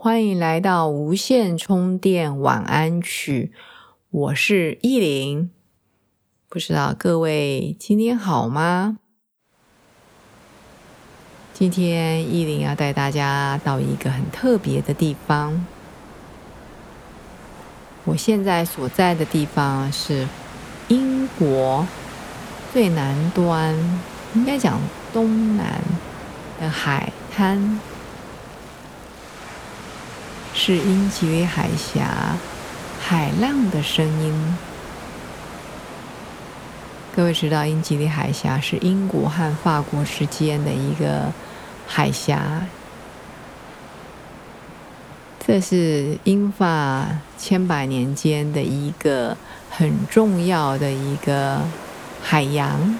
欢迎来到无线充电晚安曲，我是依林。不知道各位今天好吗？今天依林要带大家到一个很特别的地方。我现在所在的地方是英国最南端，应该讲东南的海滩。是英吉利海峡海浪的声音。各位知道，英吉利海峡是英国和法国之间的一个海峡，这是英法千百年间的一个很重要的一个海洋。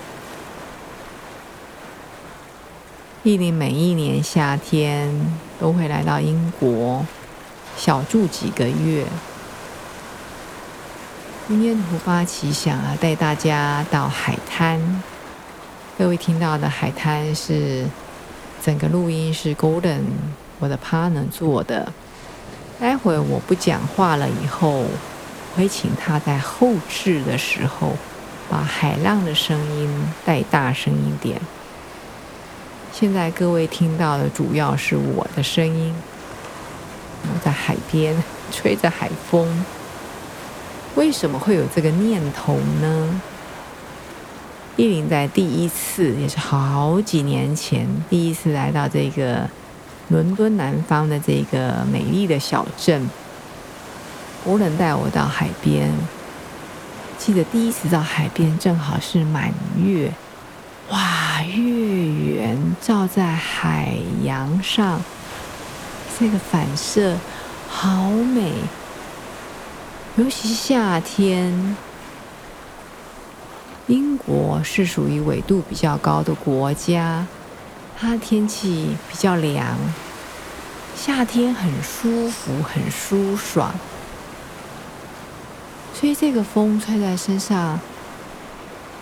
伊林每一年夏天都会来到英国。小住几个月。今天突发奇想啊，带大家到海滩。各位听到的海滩是整个录音是 Golden 我的 partner 做的。待会我不讲话了以后，我会请他在后置的时候把海浪的声音带大声一点。现在各位听到的主要是我的声音。我在海边吹着海风，为什么会有这个念头呢？依林在第一次，也是好几年前，第一次来到这个伦敦南方的这个美丽的小镇，无人带我到海边。记得第一次到海边，正好是满月，哇，月圆照在海洋上。这个反射好美，尤其夏天。英国是属于纬度比较高的国家，它天气比较凉，夏天很舒服、很舒爽，吹这个风吹在身上，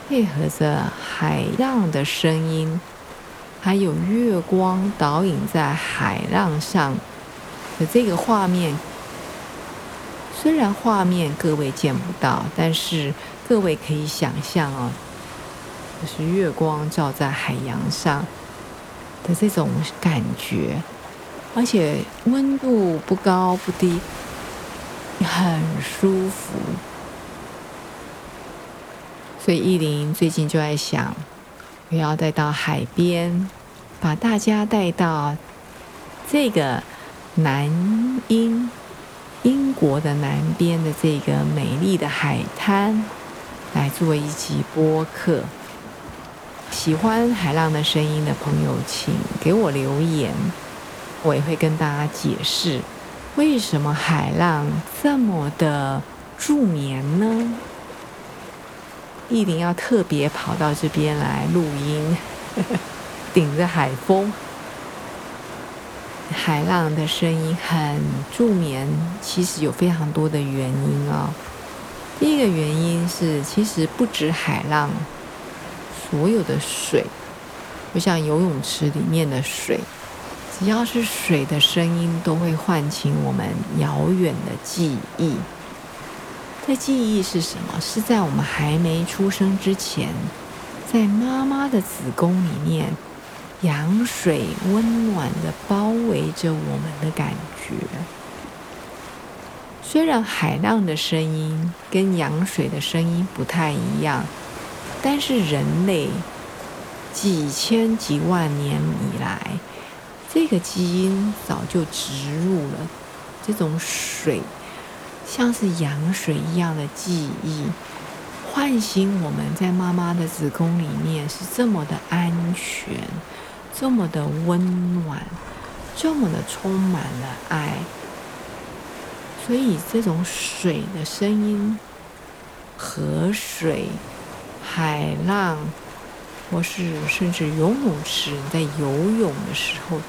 配合着海浪的声音。还有月光倒影在海浪上的这个画面，虽然画面各位见不到，但是各位可以想象哦，就是月光照在海洋上的这种感觉，而且温度不高不低，很舒服。所以依林最近就在想。我要带到海边，把大家带到这个南英英国的南边的这个美丽的海滩，来做一集播客。喜欢海浪的声音的朋友，请给我留言，我也会跟大家解释为什么海浪这么的助眠呢？一定要特别跑到这边来录音，顶着海风，海浪的声音很助眠。其实有非常多的原因哦。第一个原因是，其实不止海浪，所有的水，就像游泳池里面的水，只要是水的声音，都会唤起我们遥远的记忆。这记忆是什么？是在我们还没出生之前，在妈妈的子宫里面，羊水温暖的包围着我们的感觉。虽然海浪的声音跟羊水的声音不太一样，但是人类几千几万年以来，这个基因早就植入了这种水。像是羊水一样的记忆，唤醒我们在妈妈的子宫里面是这么的安全，这么的温暖，这么的充满了爱。所以这种水的声音，河水、海浪，或是甚至游泳池在游泳的时候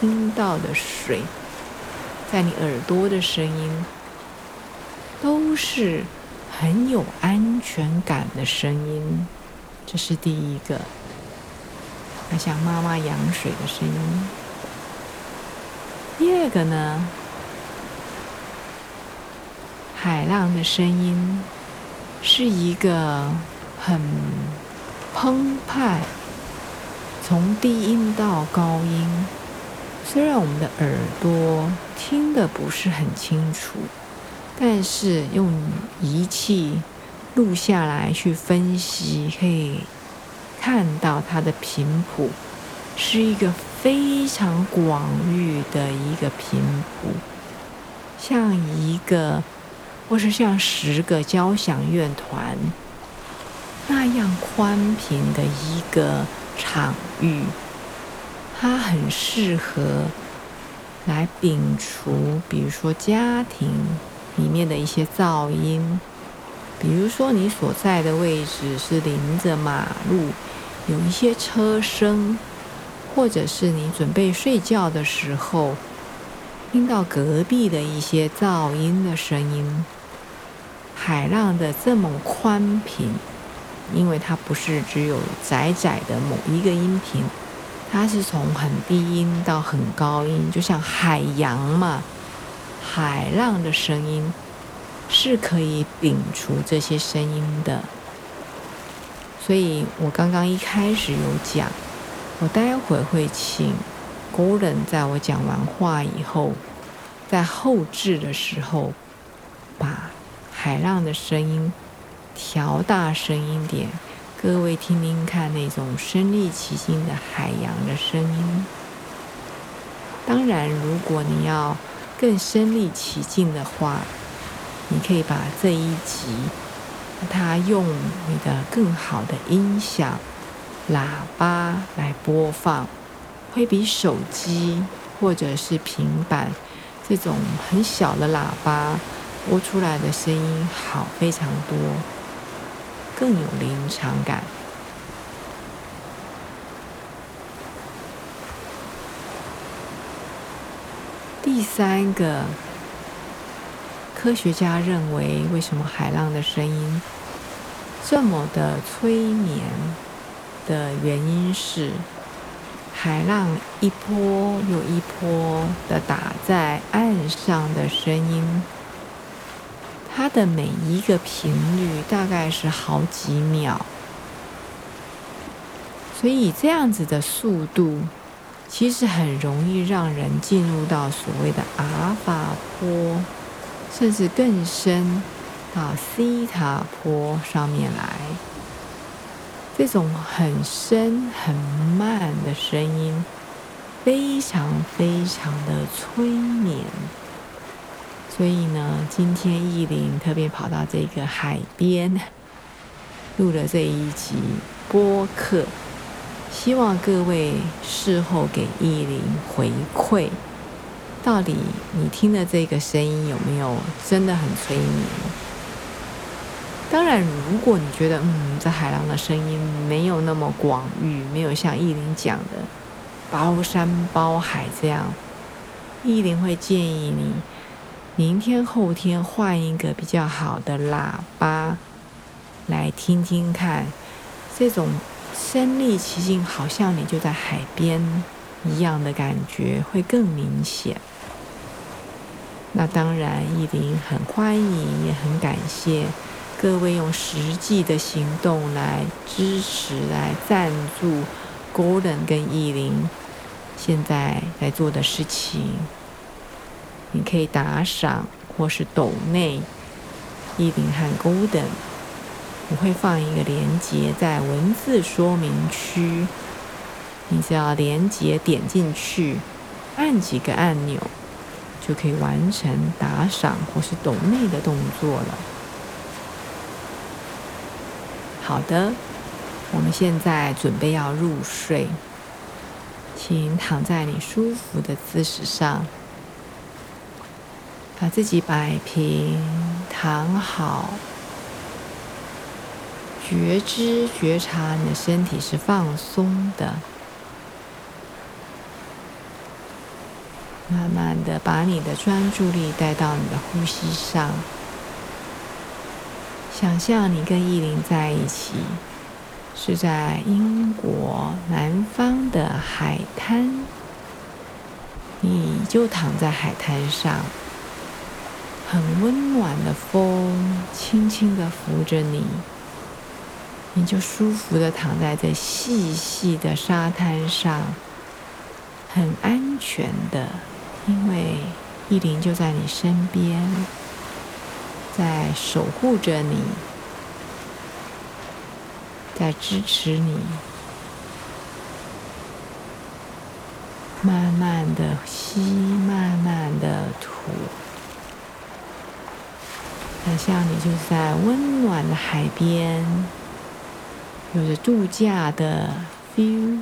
听到的水，在你耳朵的声音，都是很有安全感的声音。这是第一个，它像妈妈羊水的声音。第二个呢？海浪的声音是一个很澎湃，从低音到高音。虽然我们的耳朵听得不是很清楚，但是用仪器录下来去分析，可以看到它的频谱是一个非常广域的一个频谱，像一个。或是像十个交响乐团那样宽频的一个场域，它很适合来摒除，比如说家庭里面的一些噪音，比如说你所在的位置是临着马路，有一些车声，或者是你准备睡觉的时候。听到隔壁的一些噪音的声音，海浪的这么宽频，因为它不是只有窄窄的某一个音频，它是从很低音到很高音，就像海洋嘛，海浪的声音是可以摒除这些声音的。所以我刚刚一开始有讲，我待会会请。Golden 在我讲完话以后，在后置的时候，把海浪的声音调大声音点，各位听听看那种身临其境的海洋的声音。当然，如果你要更身临其境的话，你可以把这一集，它用你的更好的音响喇叭来播放。会比手机或者是平板这种很小的喇叭播出来的声音好非常多，更有临场感。第三个，科学家认为，为什么海浪的声音这么的催眠的原因是。海浪一波又一波的打在岸上的声音，它的每一个频率大概是好几秒，所以这样子的速度其实很容易让人进入到所谓的阿尔法波，甚至更深到西塔坡上面来。这种很深很慢的声音，非常非常的催眠。所以呢，今天意林特别跑到这个海边，录了这一集播客，希望各位事后给意林回馈，到底你听的这个声音有没有真的很催眠？当然，如果你觉得嗯，这海浪的声音没有那么广域，没有像意林讲的包山包海这样，意林会建议你明天后天换一个比较好的喇叭来听听看，这种身临其境，好像你就在海边一样的感觉会更明显。那当然，意林很欢迎，也很感谢。各位用实际的行动来支持、来赞助 Golden 跟意林现在在做的事情。你可以打赏或是抖内意林和 Golden，我会放一个连接在文字说明区。你只要连接点进去，按几个按钮，就可以完成打赏或是抖内的动作了。好的，我们现在准备要入睡，请躺在你舒服的姿势上，把自己摆平，躺好，觉知觉察你的身体是放松的。慢慢的把你的专注力带到你的呼吸上，想象你跟意林在一起，是在英国南方的海滩，你就躺在海滩上，很温暖的风轻轻的拂着你，你就舒服的躺在这细细的沙滩上，很安全的。因为意林就在你身边，在守护着你，在支持你。慢慢的吸，慢慢的吐，想象你就在温暖的海边，有着度假的 feel。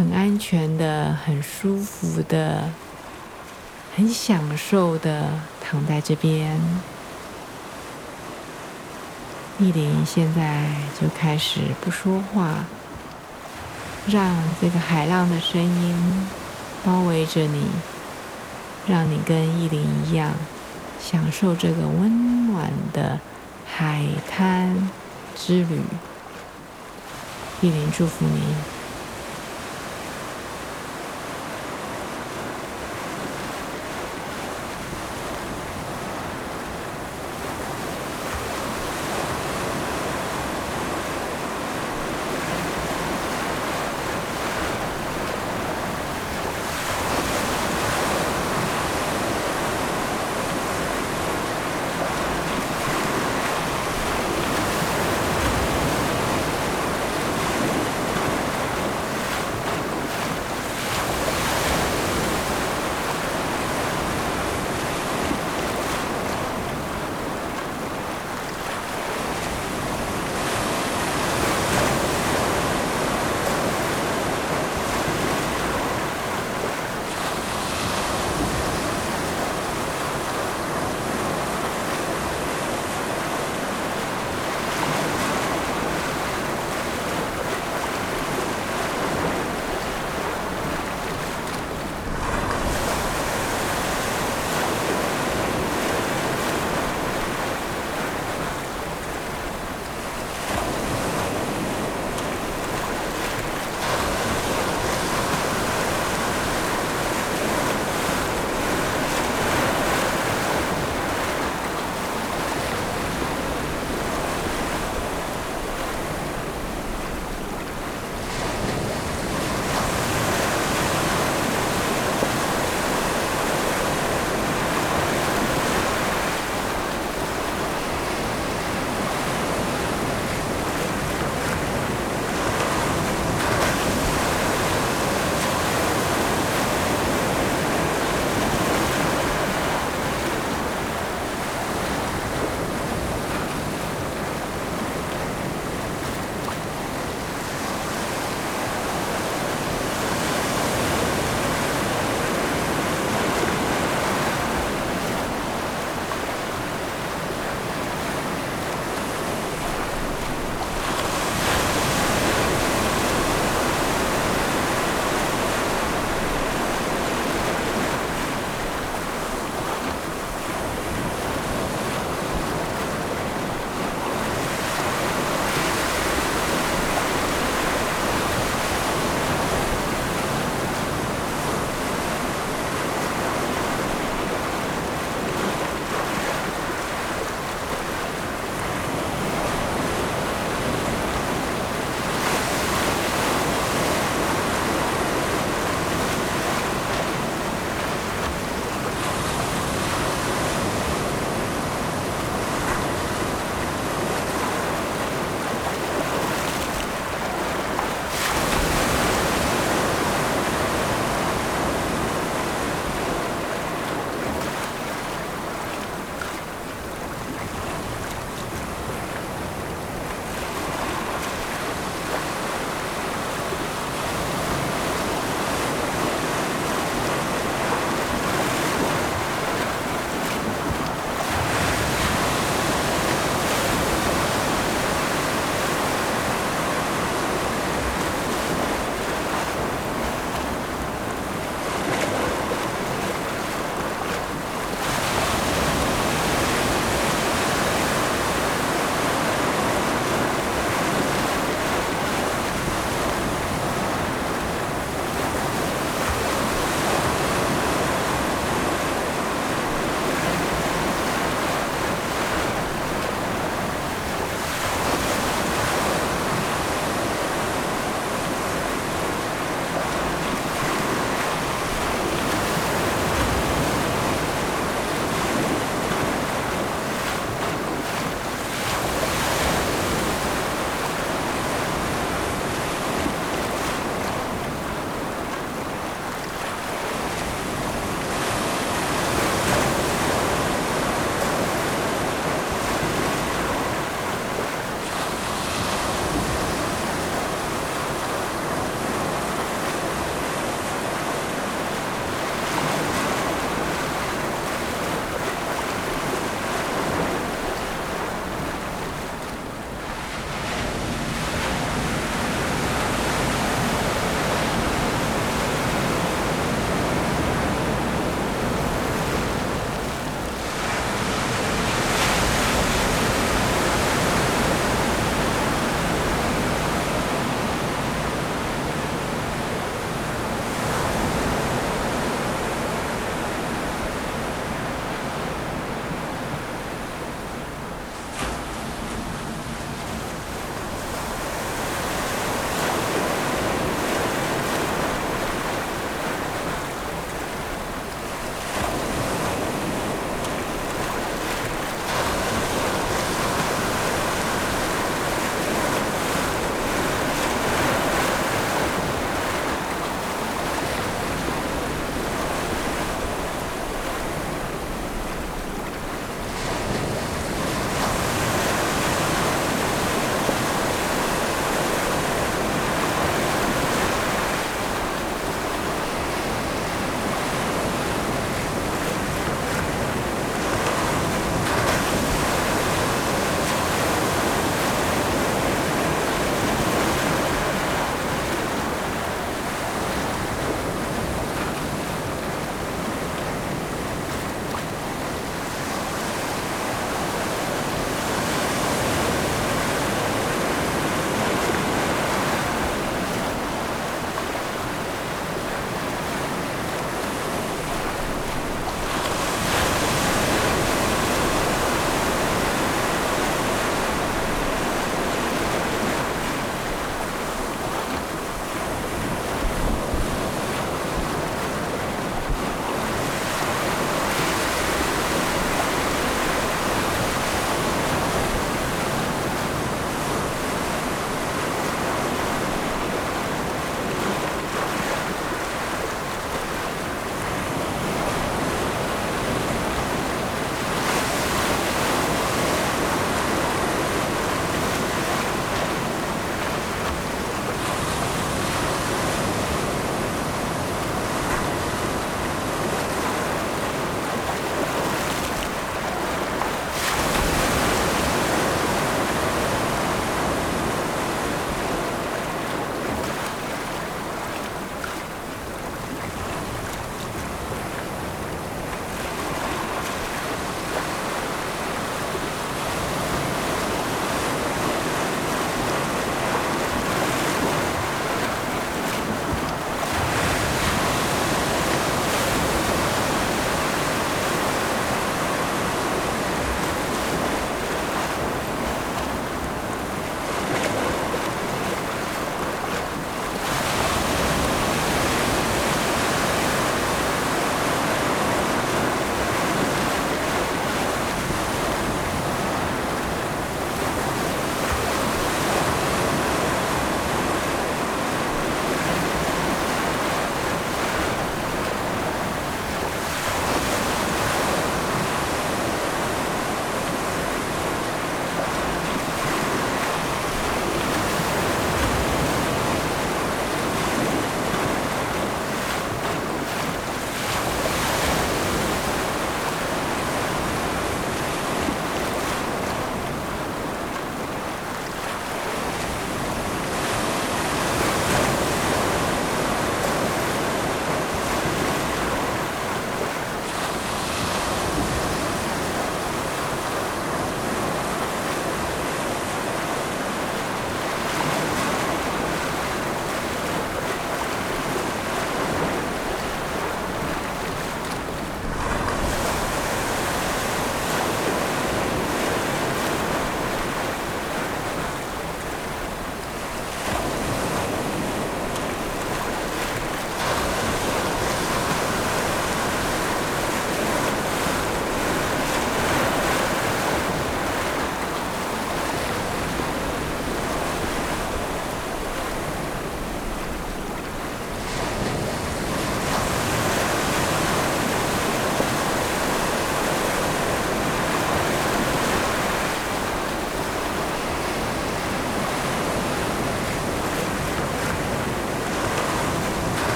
很安全的，很舒服的，很享受的躺在这边。意林现在就开始不说话，让这个海浪的声音包围着你，让你跟意林一样享受这个温暖的海滩之旅。意林祝福你。